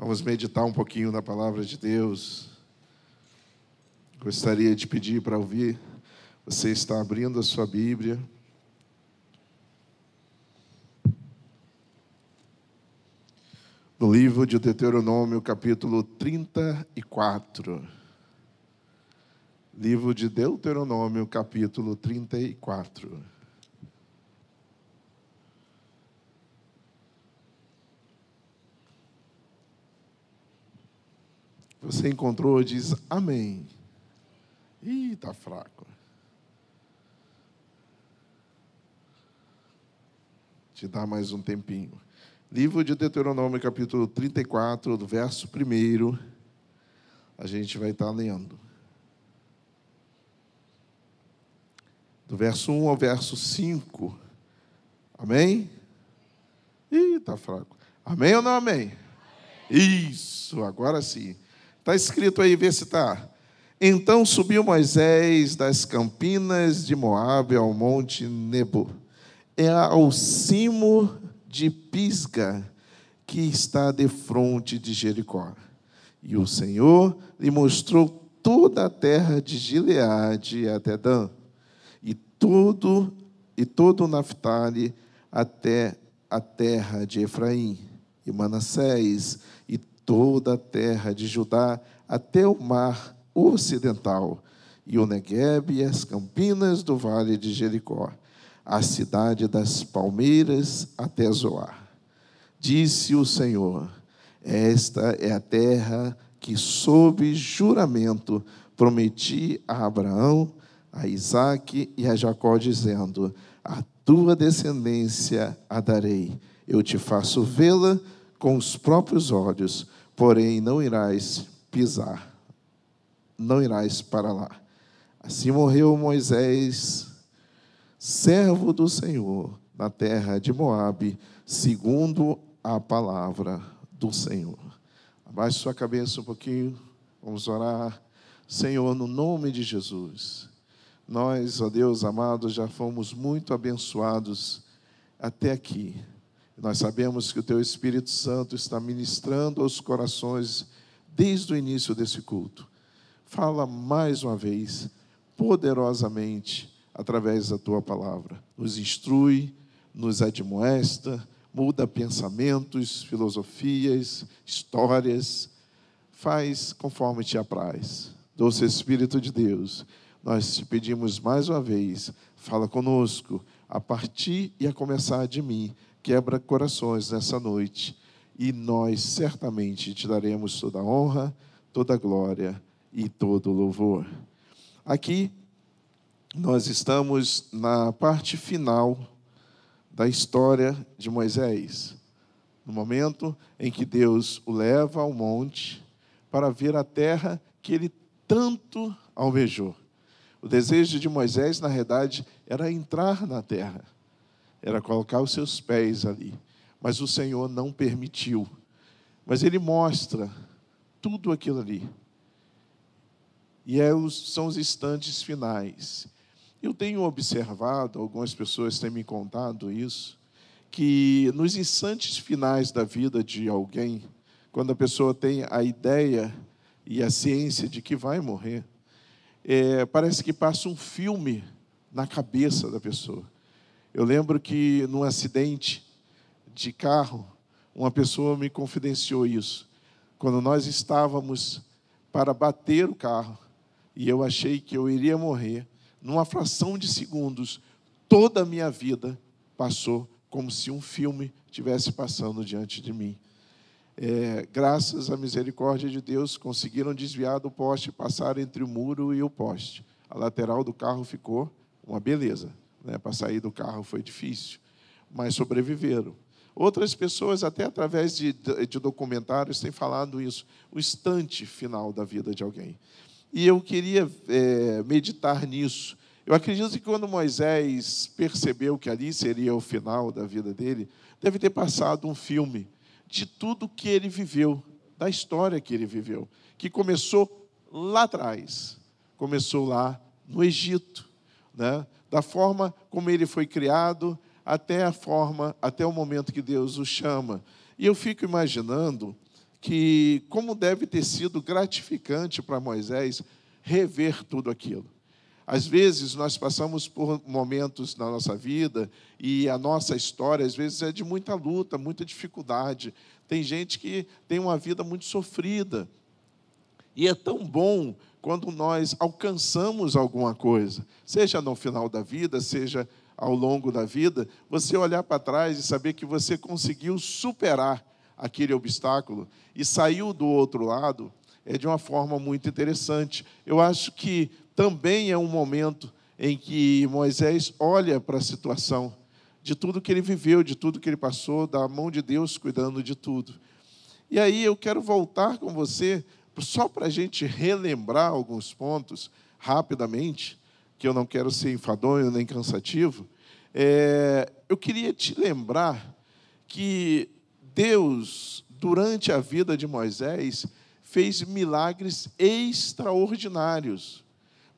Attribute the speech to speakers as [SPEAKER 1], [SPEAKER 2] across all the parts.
[SPEAKER 1] Vamos meditar um pouquinho na palavra de Deus. Gostaria de pedir para ouvir. Você está abrindo a sua Bíblia. No livro de Deuteronômio, capítulo 34. Livro de Deuteronômio, capítulo 34. Você encontrou, diz amém. Ih, está fraco. Te dá mais um tempinho. Livro de Deuteronômio, capítulo 34, do verso 1. A gente vai estar lendo. Do verso 1 ao verso 5. Amém? Ih, está fraco. Amém ou não amém? amém? Isso, agora sim. Está escrito aí, vê se está. Então subiu Moisés das campinas de Moabe ao monte Nebo, é ao cimo de Pisga, que está defronte de Jericó. E o Senhor lhe mostrou toda a terra de Gileade até Dan, e todo e todo o Naphtali até a terra de Efraim, e Manassés, e toda a terra de Judá até o mar ocidental, e o Negueb e as campinas do vale de Jericó, a cidade das palmeiras até Zoar. Disse o Senhor: Esta é a terra que, sob juramento, prometi a Abraão, a Isaque e a Jacó, dizendo: A tua descendência a darei. Eu te faço vê-la com os próprios olhos porém não irás pisar, não irás para lá. Assim morreu Moisés, servo do Senhor, na terra de Moabe, segundo a palavra do Senhor. Abaixe sua cabeça um pouquinho, vamos orar. Senhor, no nome de Jesus, nós, ó Deus amado, já fomos muito abençoados até aqui. Nós sabemos que o Teu Espírito Santo está ministrando aos corações desde o início desse culto. Fala mais uma vez, poderosamente, através da Tua palavra. Nos instrui, nos admoesta, muda pensamentos, filosofias, histórias. Faz conforme te apraz. Doce Espírito de Deus, nós te pedimos mais uma vez, fala conosco, a partir e a começar de mim quebra corações nessa noite e nós certamente te daremos toda a honra, toda a glória e todo o louvor. Aqui nós estamos na parte final da história de Moisés, no momento em que Deus o leva ao monte para ver a terra que ele tanto almejou. O desejo de Moisés, na realidade, era entrar na terra era colocar os seus pés ali. Mas o Senhor não permitiu. Mas Ele mostra tudo aquilo ali. E é os, são os instantes finais. Eu tenho observado, algumas pessoas têm me contado isso, que nos instantes finais da vida de alguém, quando a pessoa tem a ideia e a ciência de que vai morrer, é, parece que passa um filme na cabeça da pessoa. Eu lembro que num acidente de carro, uma pessoa me confidenciou isso. Quando nós estávamos para bater o carro e eu achei que eu iria morrer, numa fração de segundos, toda a minha vida passou como se um filme tivesse passando diante de mim. É, graças à misericórdia de Deus, conseguiram desviar do poste, passar entre o muro e o poste. A lateral do carro ficou uma beleza. Né? Para sair do carro foi difícil, mas sobreviveram. Outras pessoas, até através de, de documentários, têm falado isso, o instante final da vida de alguém. E eu queria é, meditar nisso. Eu acredito que quando Moisés percebeu que ali seria o final da vida dele, deve ter passado um filme de tudo que ele viveu, da história que ele viveu, que começou lá atrás, começou lá no Egito, né? Da forma como ele foi criado até a forma, até o momento que Deus o chama. E eu fico imaginando que como deve ter sido gratificante para Moisés rever tudo aquilo. Às vezes nós passamos por momentos na nossa vida e a nossa história às vezes é de muita luta, muita dificuldade. Tem gente que tem uma vida muito sofrida. E é tão bom quando nós alcançamos alguma coisa, seja no final da vida, seja ao longo da vida, você olhar para trás e saber que você conseguiu superar aquele obstáculo e saiu do outro lado, é de uma forma muito interessante. Eu acho que também é um momento em que Moisés olha para a situação de tudo que ele viveu, de tudo que ele passou, da mão de Deus cuidando de tudo. E aí eu quero voltar com você, só para a gente relembrar alguns pontos, rapidamente, que eu não quero ser enfadonho nem cansativo. É, eu queria te lembrar que Deus, durante a vida de Moisés, fez milagres extraordinários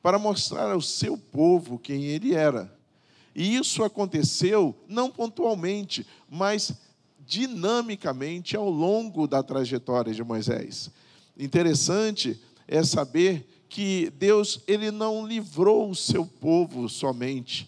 [SPEAKER 1] para mostrar ao seu povo quem ele era. E isso aconteceu não pontualmente, mas dinamicamente ao longo da trajetória de Moisés. Interessante é saber que Deus ele não livrou o seu povo somente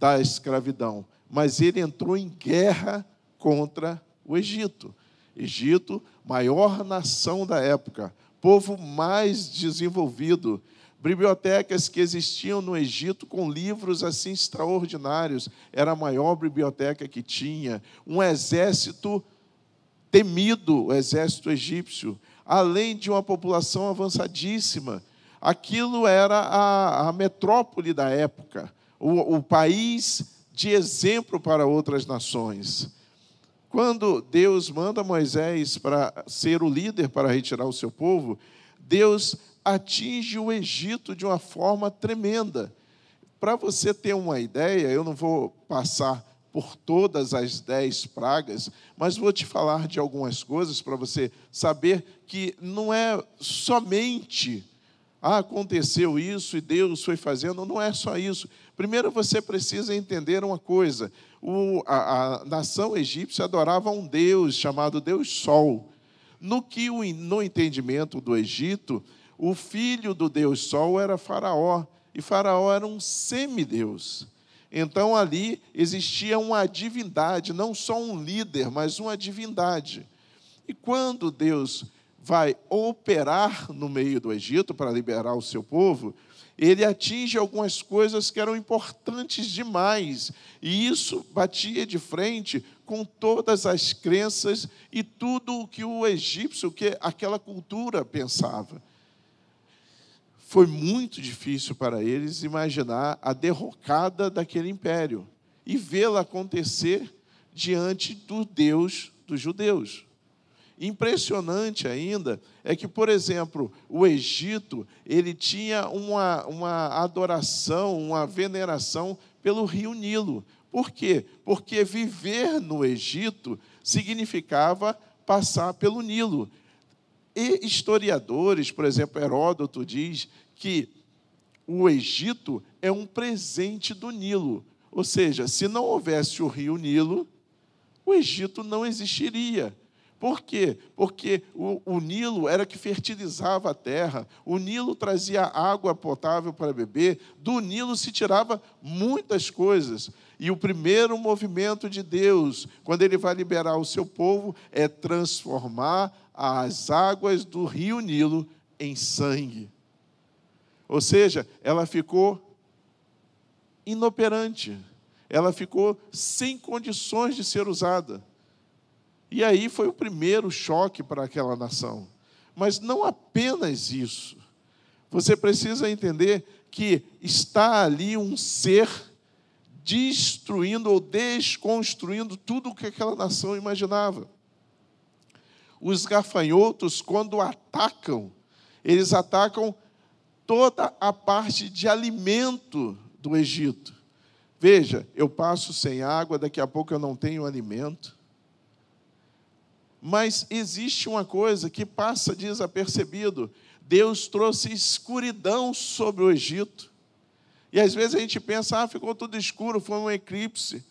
[SPEAKER 1] da escravidão, mas ele entrou em guerra contra o Egito. Egito, maior nação da época, povo mais desenvolvido, bibliotecas que existiam no Egito com livros assim extraordinários, era a maior biblioteca que tinha, um exército temido, o exército egípcio, além de uma população avançadíssima. Aquilo era a, a metrópole da época, o, o país de exemplo para outras nações. Quando Deus manda Moisés para ser o líder para retirar o seu povo, Deus atinge o Egito de uma forma tremenda. Para você ter uma ideia, eu não vou passar por todas as dez pragas, mas vou te falar de algumas coisas para você saber que não é somente ah, aconteceu isso e Deus foi fazendo, não é só isso. Primeiro você precisa entender uma coisa: o, a, a nação egípcia adorava um Deus chamado Deus Sol. No que no entendimento do Egito, o filho do Deus Sol era Faraó, e Faraó era um semideus. Então ali existia uma divindade, não só um líder, mas uma divindade. E quando Deus vai operar no meio do Egito para liberar o seu povo, ele atinge algumas coisas que eram importantes demais, e isso batia de frente com todas as crenças e tudo o que o egípcio, que aquela cultura pensava foi muito difícil para eles imaginar a derrocada daquele império e vê-la acontecer diante do Deus dos judeus. Impressionante ainda é que, por exemplo, o Egito ele tinha uma, uma adoração, uma veneração pelo rio Nilo. Por quê? Porque viver no Egito significava passar pelo Nilo. E historiadores, por exemplo, Heródoto diz que o Egito é um presente do Nilo. Ou seja, se não houvesse o rio Nilo, o Egito não existiria. Por quê? Porque o, o, Nilo era que fertilizava a terra, o Nilo trazia água potável para beber, do Nilo se tirava muitas coisas. E o primeiro movimento de Deus, quando ele vai liberar o seu povo, é transformar as águas do rio Nilo em sangue. Ou seja, ela ficou inoperante, ela ficou sem condições de ser usada. E aí foi o primeiro choque para aquela nação. Mas não apenas isso. Você precisa entender que está ali um ser destruindo ou desconstruindo tudo o que aquela nação imaginava. Os gafanhotos, quando atacam, eles atacam toda a parte de alimento do Egito. Veja, eu passo sem água, daqui a pouco eu não tenho alimento. Mas existe uma coisa que passa desapercebido. Deus trouxe escuridão sobre o Egito. E às vezes a gente pensa, ah, ficou tudo escuro, foi um eclipse.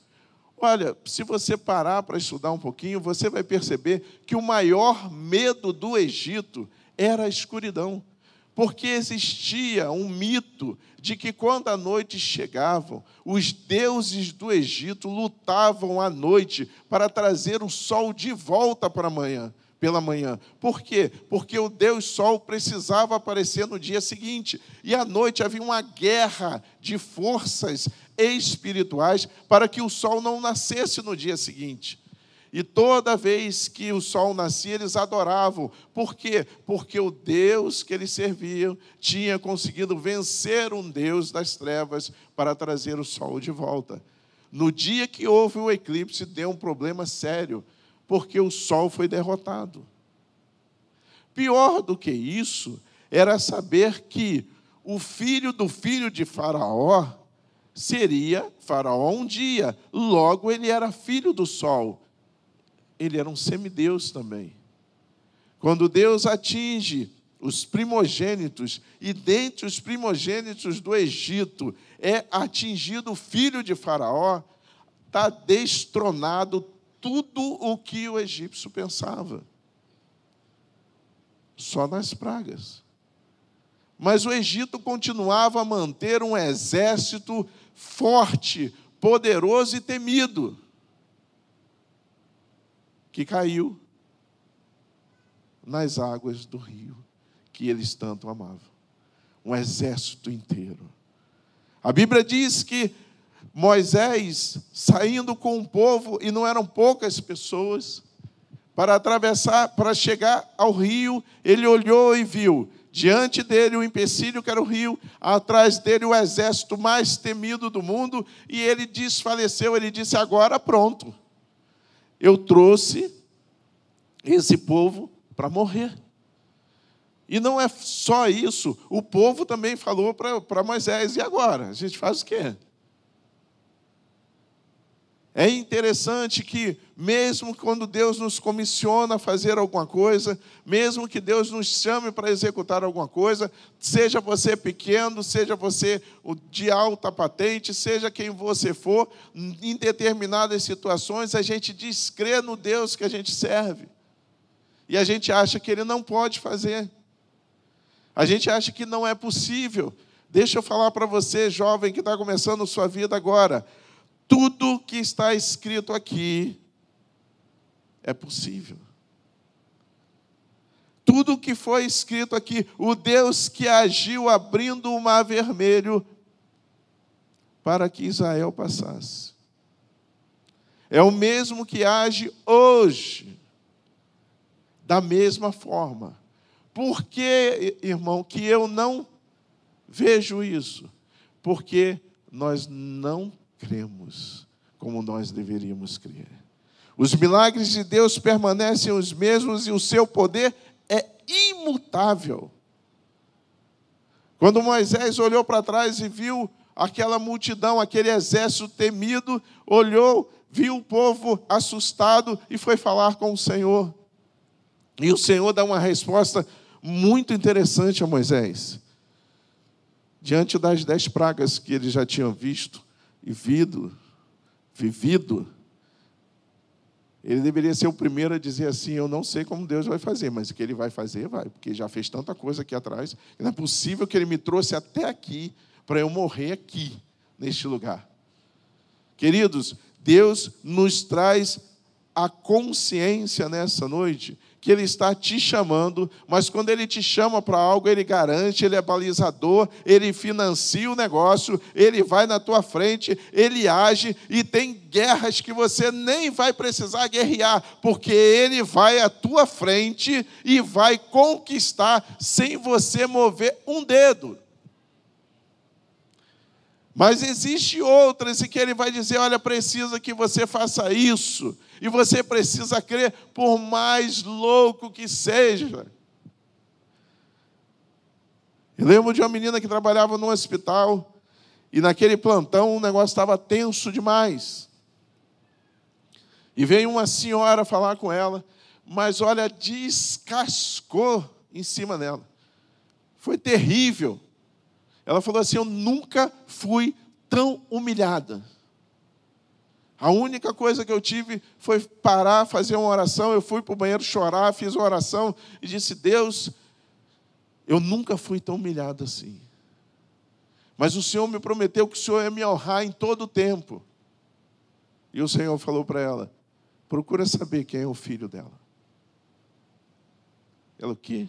[SPEAKER 1] Olha, se você parar para estudar um pouquinho, você vai perceber que o maior medo do Egito era a escuridão. Porque existia um mito de que quando a noite chegava, os deuses do Egito lutavam à noite para trazer o sol de volta para amanhã pela manhã. Por quê? Porque o Deus Sol precisava aparecer no dia seguinte. E à noite havia uma guerra de forças espirituais para que o sol não nascesse no dia seguinte. E toda vez que o sol nascia, eles adoravam. Por quê? Porque o Deus que eles serviam tinha conseguido vencer um Deus das trevas para trazer o sol de volta. No dia que houve o eclipse, deu um problema sério porque o sol foi derrotado. Pior do que isso era saber que o filho do filho de Faraó seria Faraó um dia, logo ele era filho do sol. Ele era um semideus também. Quando Deus atinge os primogênitos, e dentre os primogênitos do Egito é atingido o filho de Faraó, está destronado tudo o que o egípcio pensava. Só nas pragas. Mas o Egito continuava a manter um exército forte, poderoso e temido, que caiu nas águas do rio que eles tanto amavam. Um exército inteiro. A Bíblia diz que Moisés saindo com o povo, e não eram poucas pessoas, para atravessar, para chegar ao rio, ele olhou e viu diante dele o empecilho que era o rio, atrás dele o exército mais temido do mundo, e ele desfaleceu, ele disse: Agora pronto, eu trouxe esse povo para morrer. E não é só isso, o povo também falou para Moisés: e agora? A gente faz o quê? É interessante que, mesmo quando Deus nos comissiona a fazer alguma coisa, mesmo que Deus nos chame para executar alguma coisa, seja você pequeno, seja você de alta patente, seja quem você for, em determinadas situações, a gente descrê no Deus que a gente serve. E a gente acha que Ele não pode fazer. A gente acha que não é possível. Deixa eu falar para você, jovem que está começando sua vida agora tudo que está escrito aqui é possível. Tudo que foi escrito aqui, o Deus que agiu abrindo o mar vermelho para que Israel passasse. É o mesmo que age hoje, da mesma forma. Por que, irmão, que eu não vejo isso? Porque nós não cremos como nós deveríamos crer. Os milagres de Deus permanecem os mesmos e o seu poder é imutável. Quando Moisés olhou para trás e viu aquela multidão, aquele exército temido, olhou, viu o povo assustado e foi falar com o Senhor. E o Senhor dá uma resposta muito interessante a Moisés. Diante das dez pragas que eles já tinham visto, e vido, vivido, ele deveria ser o primeiro a dizer assim: Eu não sei como Deus vai fazer, mas o que ele vai fazer, vai, porque já fez tanta coisa aqui atrás. Não é possível que ele me trouxe até aqui para eu morrer aqui, neste lugar. Queridos, Deus nos traz a consciência nessa noite que Ele está te chamando, mas quando Ele te chama para algo, Ele garante, Ele é balizador, Ele financia o negócio, Ele vai na tua frente, Ele age e tem guerras que você nem vai precisar guerrear, porque Ele vai à tua frente e vai conquistar sem você mover um dedo. Mas existe outras em que ele vai dizer: olha, precisa que você faça isso. E você precisa crer, por mais louco que seja. Eu lembro de uma menina que trabalhava no hospital, e naquele plantão o negócio estava tenso demais. E veio uma senhora falar com ela, mas olha, descascou em cima dela. Foi terrível. Ela falou assim: Eu nunca fui tão humilhada. A única coisa que eu tive foi parar, fazer uma oração. Eu fui para o banheiro chorar, fiz uma oração e disse: Deus, eu nunca fui tão humilhado assim. Mas o Senhor me prometeu que o Senhor ia me honrar em todo o tempo. E o Senhor falou para ela: procura saber quem é o filho dela. Ela, o quê?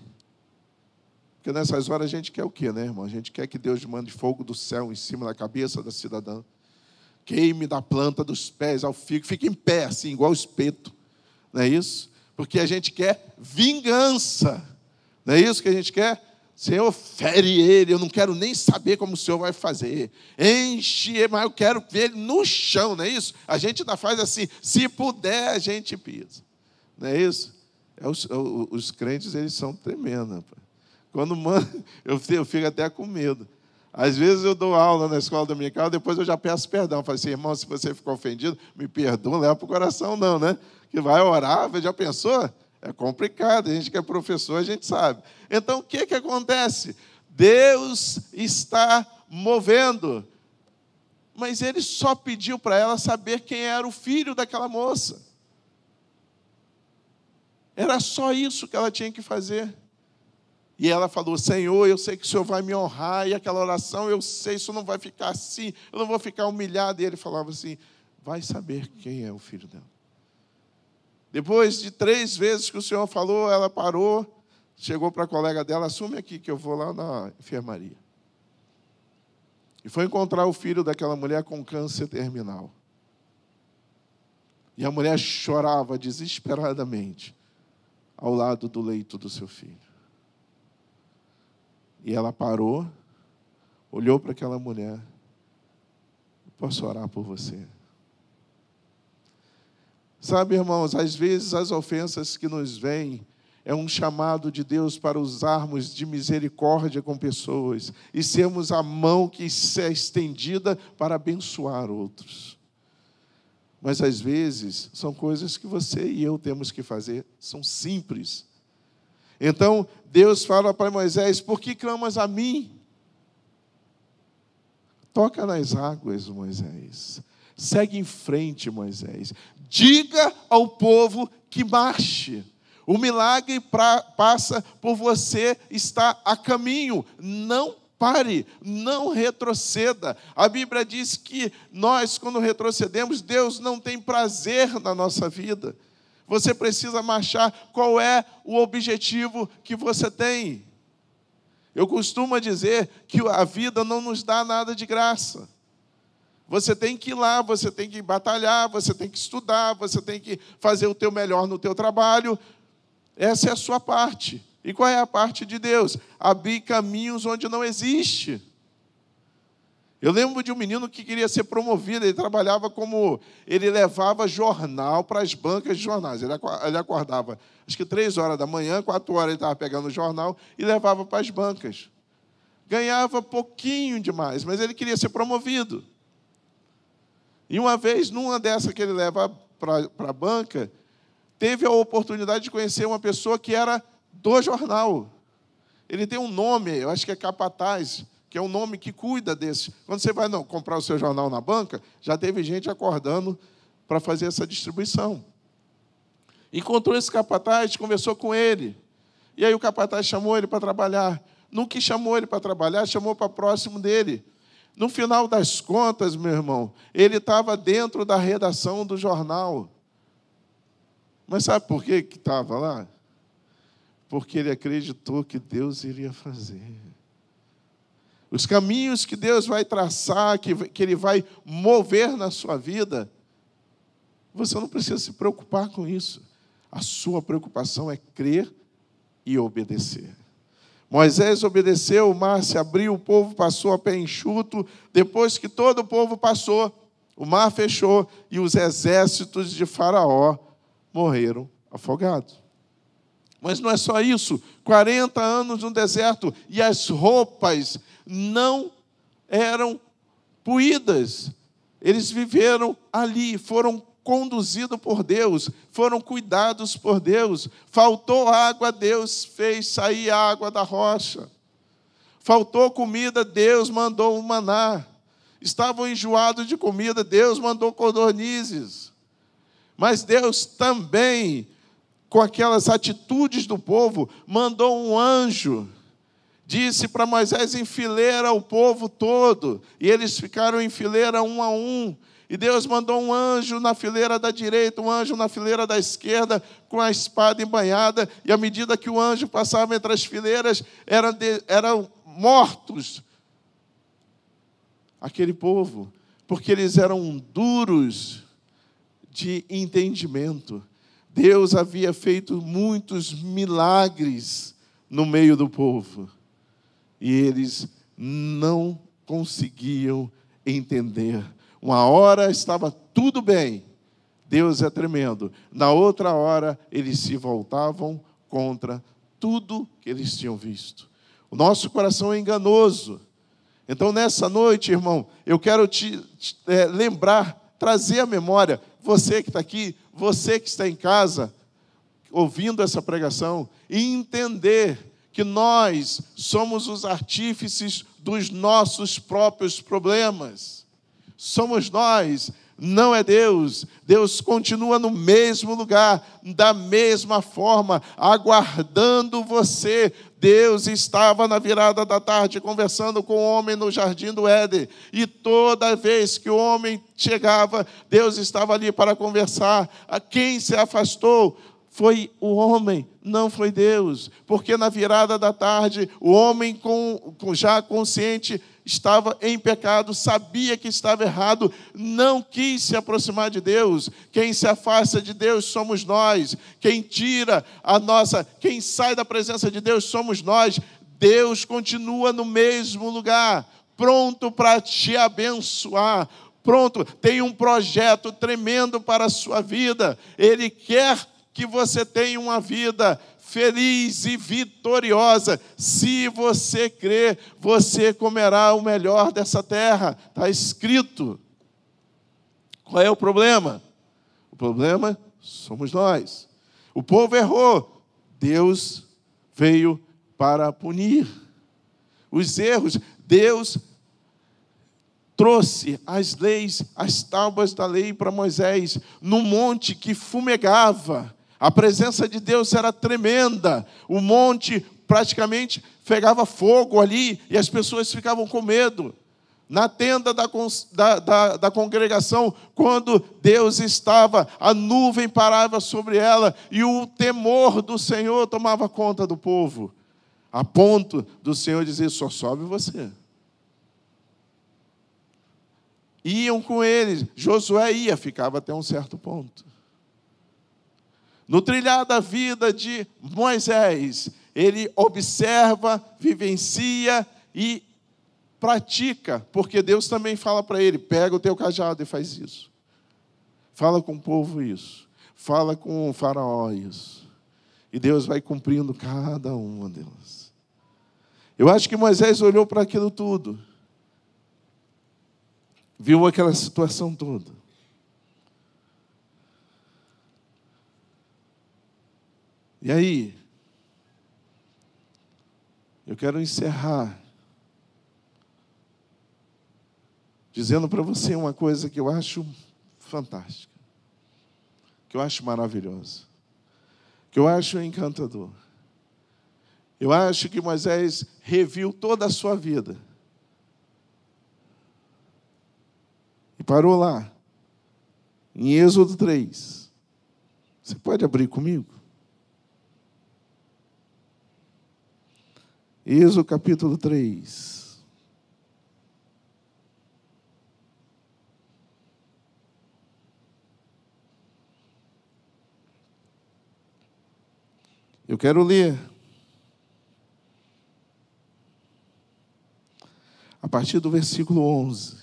[SPEAKER 1] Porque nessas horas a gente quer o quê, né, irmão? A gente quer que Deus mande fogo do céu em cima da cabeça da cidadã. Queime da planta dos pés ao figo, fique em pé, assim, igual espeto. Não é isso? Porque a gente quer vingança. Não é isso que a gente quer? Senhor, fere ele, eu não quero nem saber como o Senhor vai fazer. Enche, mas eu quero ver ele no chão, não é isso? A gente ainda faz assim, se puder, a gente pisa. Não é isso? É os, é os, crentes, eles são tremendos. Quando manda, eu, eu fico até com medo. Às vezes eu dou aula na escola dominical, depois eu já peço perdão. Falo assim, irmão, se você ficou ofendido, me perdoa, leva para o coração, não, né? Que vai orar, já pensou? É complicado, a gente que é professor, a gente sabe. Então, o que, que acontece? Deus está movendo. Mas ele só pediu para ela saber quem era o filho daquela moça. Era só isso que ela tinha que fazer. E ela falou: Senhor, eu sei que o Senhor vai me honrar, e aquela oração, eu sei, isso não vai ficar assim, eu não vou ficar humilhado. E ele falava assim: Vai saber quem é o filho dela. Depois de três vezes que o Senhor falou, ela parou, chegou para a colega dela, assume aqui que eu vou lá na enfermaria. E foi encontrar o filho daquela mulher com câncer terminal. E a mulher chorava desesperadamente ao lado do leito do seu filho. E ela parou, olhou para aquela mulher. Posso orar por você? Sabe, irmãos, às vezes as ofensas que nos vêm é um chamado de Deus para usarmos de misericórdia com pessoas e sermos a mão que é estendida para abençoar outros. Mas às vezes são coisas que você e eu temos que fazer, são simples. Então Deus fala para Moisés: Por que clamas a mim? Toca nas águas, Moisés. Segue em frente, Moisés. Diga ao povo que marche. O milagre pra, passa por você estar a caminho. Não pare, não retroceda. A Bíblia diz que nós, quando retrocedemos, Deus não tem prazer na nossa vida. Você precisa marchar. Qual é o objetivo que você tem? Eu costumo dizer que a vida não nos dá nada de graça. Você tem que ir lá, você tem que batalhar, você tem que estudar, você tem que fazer o teu melhor no teu trabalho. Essa é a sua parte. E qual é a parte de Deus? Abrir caminhos onde não existe. Eu lembro de um menino que queria ser promovido, ele trabalhava como. Ele levava jornal para as bancas de jornais. Ele acordava, acho que três horas da manhã, quatro horas ele estava pegando o jornal e levava para as bancas. Ganhava pouquinho demais, mas ele queria ser promovido. E uma vez, numa dessa que ele leva para a banca, teve a oportunidade de conhecer uma pessoa que era do jornal. Ele tem um nome, eu acho que é capataz, que é um nome que cuida desse. Quando você vai não, comprar o seu jornal na banca, já teve gente acordando para fazer essa distribuição. Encontrou esse capataz, conversou com ele. E aí o capataz chamou ele para trabalhar. No que chamou ele para trabalhar, chamou para próximo dele. No final das contas, meu irmão, ele estava dentro da redação do jornal. Mas sabe por que estava lá? Porque ele acreditou que Deus iria fazer. Os caminhos que Deus vai traçar, que, que Ele vai mover na sua vida, você não precisa se preocupar com isso. A sua preocupação é crer e obedecer. Moisés obedeceu, o mar se abriu, o povo passou a pé enxuto. Depois que todo o povo passou, o mar fechou e os exércitos de Faraó morreram afogados. Mas não é só isso. 40 anos no deserto e as roupas não eram puídas. Eles viveram ali, foram conduzidos por Deus, foram cuidados por Deus. Faltou água, Deus fez sair água da rocha. Faltou comida, Deus mandou o maná. estavam enjoados de comida, Deus mandou codornizes. Mas Deus também, com aquelas atitudes do povo, mandou um anjo. Disse para Moisés enfileira o povo todo, e eles ficaram em fileira um a um. E Deus mandou um anjo na fileira da direita, um anjo na fileira da esquerda, com a espada embanhada, e à medida que o anjo passava entre as fileiras, eram, de, eram mortos aquele povo, porque eles eram duros de entendimento. Deus havia feito muitos milagres no meio do povo, e eles não conseguiam entender uma hora estava tudo bem, Deus é tremendo. Na outra hora, eles se voltavam contra tudo que eles tinham visto. O nosso coração é enganoso. Então, nessa noite, irmão, eu quero te, te é, lembrar, trazer à memória, você que está aqui, você que está em casa, ouvindo essa pregação, e entender que nós somos os artífices dos nossos próprios problemas somos nós, não é Deus. Deus continua no mesmo lugar, da mesma forma, aguardando você. Deus estava na virada da tarde conversando com o homem no jardim do Éden, e toda vez que o homem chegava, Deus estava ali para conversar. A quem se afastou foi o homem, não foi Deus, porque na virada da tarde, o homem com, com já consciente estava em pecado, sabia que estava errado, não quis se aproximar de Deus. Quem se afasta de Deus somos nós. Quem tira a nossa, quem sai da presença de Deus somos nós. Deus continua no mesmo lugar, pronto para te abençoar. Pronto, tem um projeto tremendo para a sua vida. Ele quer que você tenha uma vida feliz e vitoriosa. Se você crer, você comerá o melhor dessa terra. Está escrito. Qual é o problema? O problema somos nós. O povo errou. Deus veio para punir os erros. Deus trouxe as leis, as tábuas da lei para Moisés, no monte que fumegava a presença de Deus era tremenda. O monte praticamente pegava fogo ali e as pessoas ficavam com medo. Na tenda da, da, da, da, congregação, quando Deus estava, a nuvem parava sobre ela e o temor do Senhor tomava conta do povo, a ponto do Senhor dizer: só sobe você. Iam com eles, Josué ia, ficava até um certo ponto. No trilhar da vida de Moisés, ele observa, vivencia e pratica, porque Deus também fala para ele: pega o teu cajado e faz isso. Fala com o povo isso. Fala com o faraó isso. E Deus vai cumprindo cada uma delas. Eu acho que Moisés olhou para aquilo tudo, viu aquela situação toda. E aí, eu quero encerrar dizendo para você uma coisa que eu acho fantástica, que eu acho maravilhosa, que eu acho encantador. Eu acho que Moisés reviu toda a sua vida. E parou lá, em Êxodo 3. Você pode abrir comigo? Êxodo capítulo 3. Eu quero ler a partir do versículo 11.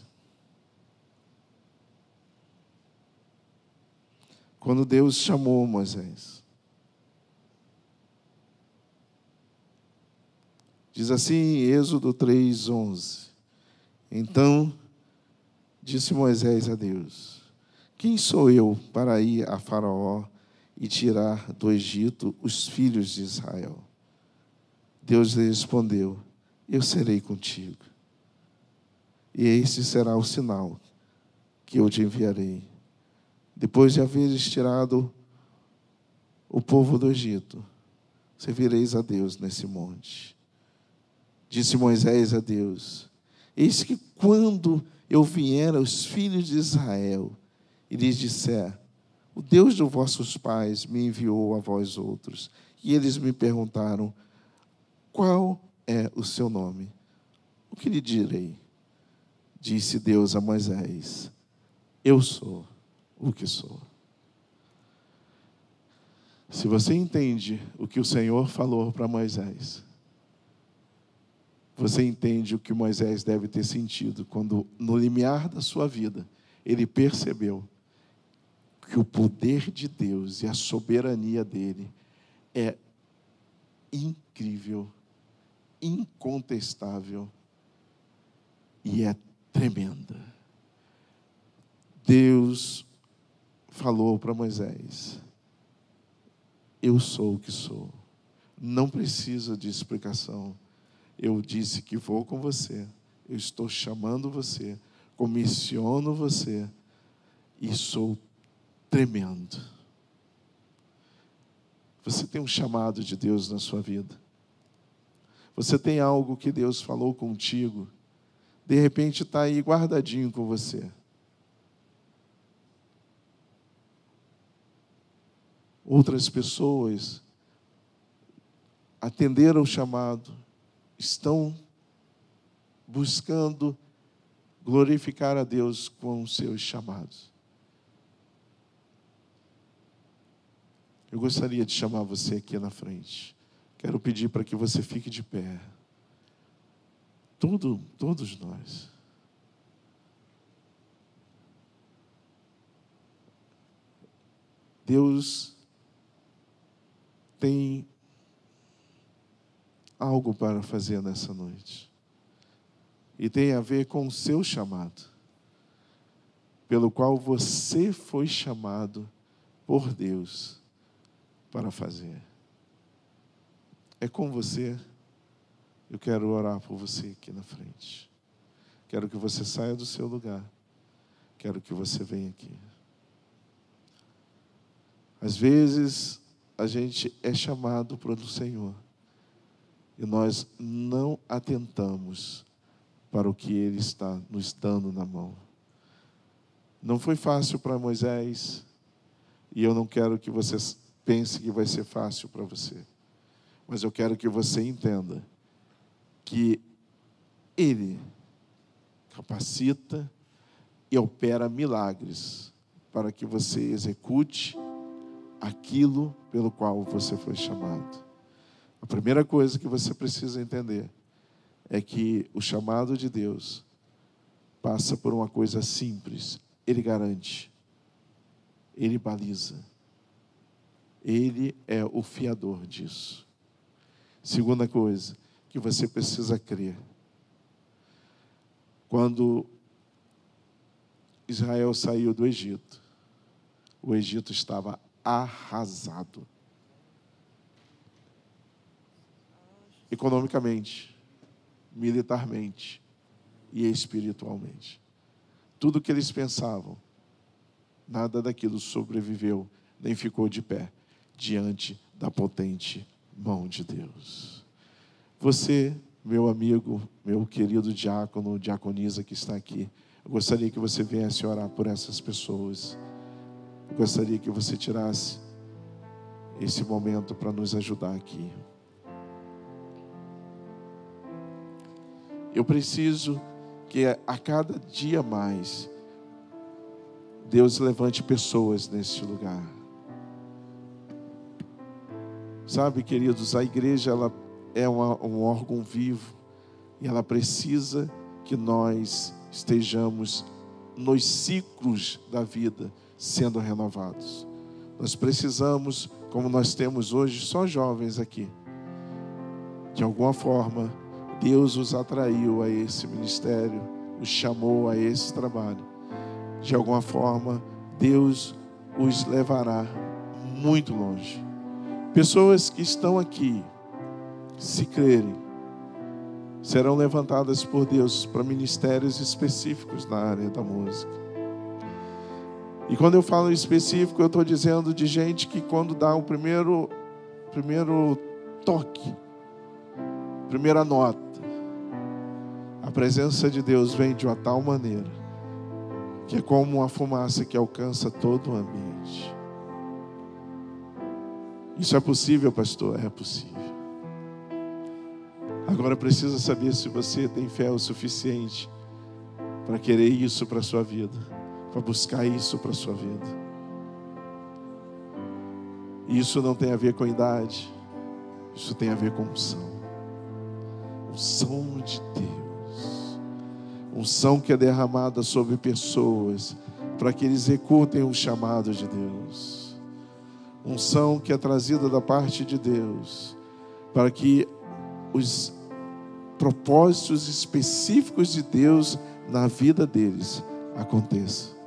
[SPEAKER 1] Quando Deus chamou Moisés. Diz assim em Êxodo 3:11. Então disse Moisés a Deus: Quem sou eu para ir a Faraó e tirar do Egito os filhos de Israel? Deus lhe respondeu: Eu serei contigo. E esse será o sinal que eu te enviarei. Depois de haveres tirado o povo do Egito, servireis a Deus nesse monte. Disse Moisés a Deus: Eis que quando eu vier aos filhos de Israel e lhes disser: O Deus dos vossos pais me enviou a vós outros, e eles me perguntaram: Qual é o seu nome? O que lhe direi? Disse Deus a Moisés: Eu sou o que sou. Se você entende o que o Senhor falou para Moisés, você entende o que Moisés deve ter sentido quando, no limiar da sua vida, ele percebeu que o poder de Deus e a soberania dele é incrível, incontestável e é tremenda. Deus falou para Moisés: Eu sou o que sou. Não precisa de explicação eu disse que vou com você, eu estou chamando você, comissiono você e sou tremendo. Você tem um chamado de Deus na sua vida. Você tem algo que Deus falou contigo, de repente está aí guardadinho com você. Outras pessoas atenderam o chamado, estão buscando glorificar a Deus com os seus chamados. Eu gostaria de chamar você aqui na frente. Quero pedir para que você fique de pé. Tudo, todos nós. Deus tem algo para fazer nessa noite. E tem a ver com o seu chamado, pelo qual você foi chamado por Deus para fazer. É com você. Eu quero orar por você aqui na frente. Quero que você saia do seu lugar. Quero que você venha aqui. Às vezes, a gente é chamado pelo Senhor e nós não atentamos para o que Ele está nos dando na mão. Não foi fácil para Moisés, e eu não quero que você pense que vai ser fácil para você, mas eu quero que você entenda que Ele capacita e opera milagres para que você execute aquilo pelo qual você foi chamado. A primeira coisa que você precisa entender é que o chamado de Deus passa por uma coisa simples. Ele garante, ele baliza, ele é o fiador disso. Segunda coisa que você precisa crer. Quando Israel saiu do Egito, o Egito estava arrasado. Economicamente, militarmente e espiritualmente. Tudo que eles pensavam, nada daquilo sobreviveu, nem ficou de pé diante da potente mão de Deus. Você, meu amigo, meu querido diácono, diaconisa que está aqui, eu gostaria que você viesse orar por essas pessoas. Eu gostaria que você tirasse esse momento para nos ajudar aqui. Eu preciso que a cada dia mais Deus levante pessoas nesse lugar. Sabe, queridos, a igreja ela é uma, um órgão vivo e ela precisa que nós estejamos nos ciclos da vida sendo renovados. Nós precisamos, como nós temos hoje, só jovens aqui, de alguma forma Deus os atraiu a esse ministério, os chamou a esse trabalho. De alguma forma, Deus os levará muito longe. Pessoas que estão aqui, se crerem, serão levantadas por Deus para ministérios específicos na área da música. E quando eu falo específico, eu estou dizendo de gente que quando dá o primeiro, primeiro toque, primeira nota, a presença de Deus vem de uma tal maneira que é como uma fumaça que alcança todo o ambiente. Isso é possível, pastor? É possível. Agora precisa saber se você tem fé o suficiente para querer isso para a sua vida, para buscar isso para a sua vida. Isso não tem a ver com idade, isso tem a ver com unção. Unção de Deus. Unção que é derramada sobre pessoas para que eles executem o chamado de Deus unção que é trazida da parte de Deus, para que os propósitos específicos de Deus na vida deles aconteçam.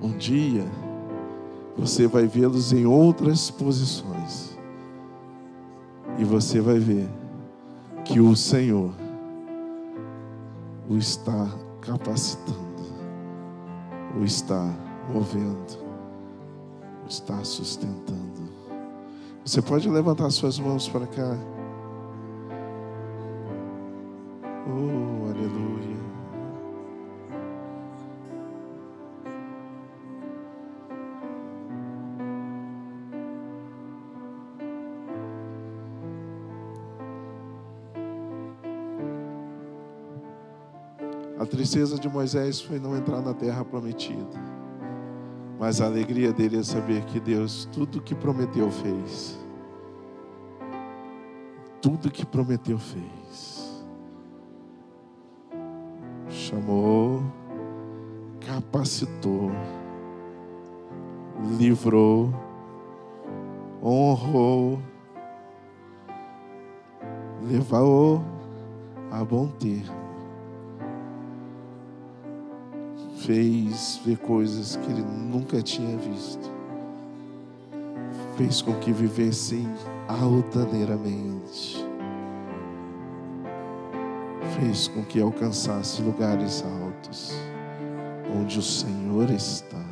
[SPEAKER 1] Um dia você vai vê-los em outras posições e você vai ver que o Senhor o está capacitando o está movendo, o está sustentando. Você pode levantar suas mãos para cá. Oh, tristeza de Moisés foi não entrar na terra prometida. Mas a alegria dele é saber que Deus, tudo que prometeu, fez. Tudo que prometeu, fez. Chamou, capacitou, livrou, honrou, levou a bom termo fez ver coisas que ele nunca tinha visto. Fez com que vivessem altaneiramente. Fez com que alcançasse lugares altos, onde o Senhor está.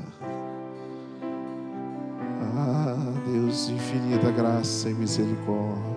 [SPEAKER 1] Ah, Deus, infinita graça e misericórdia.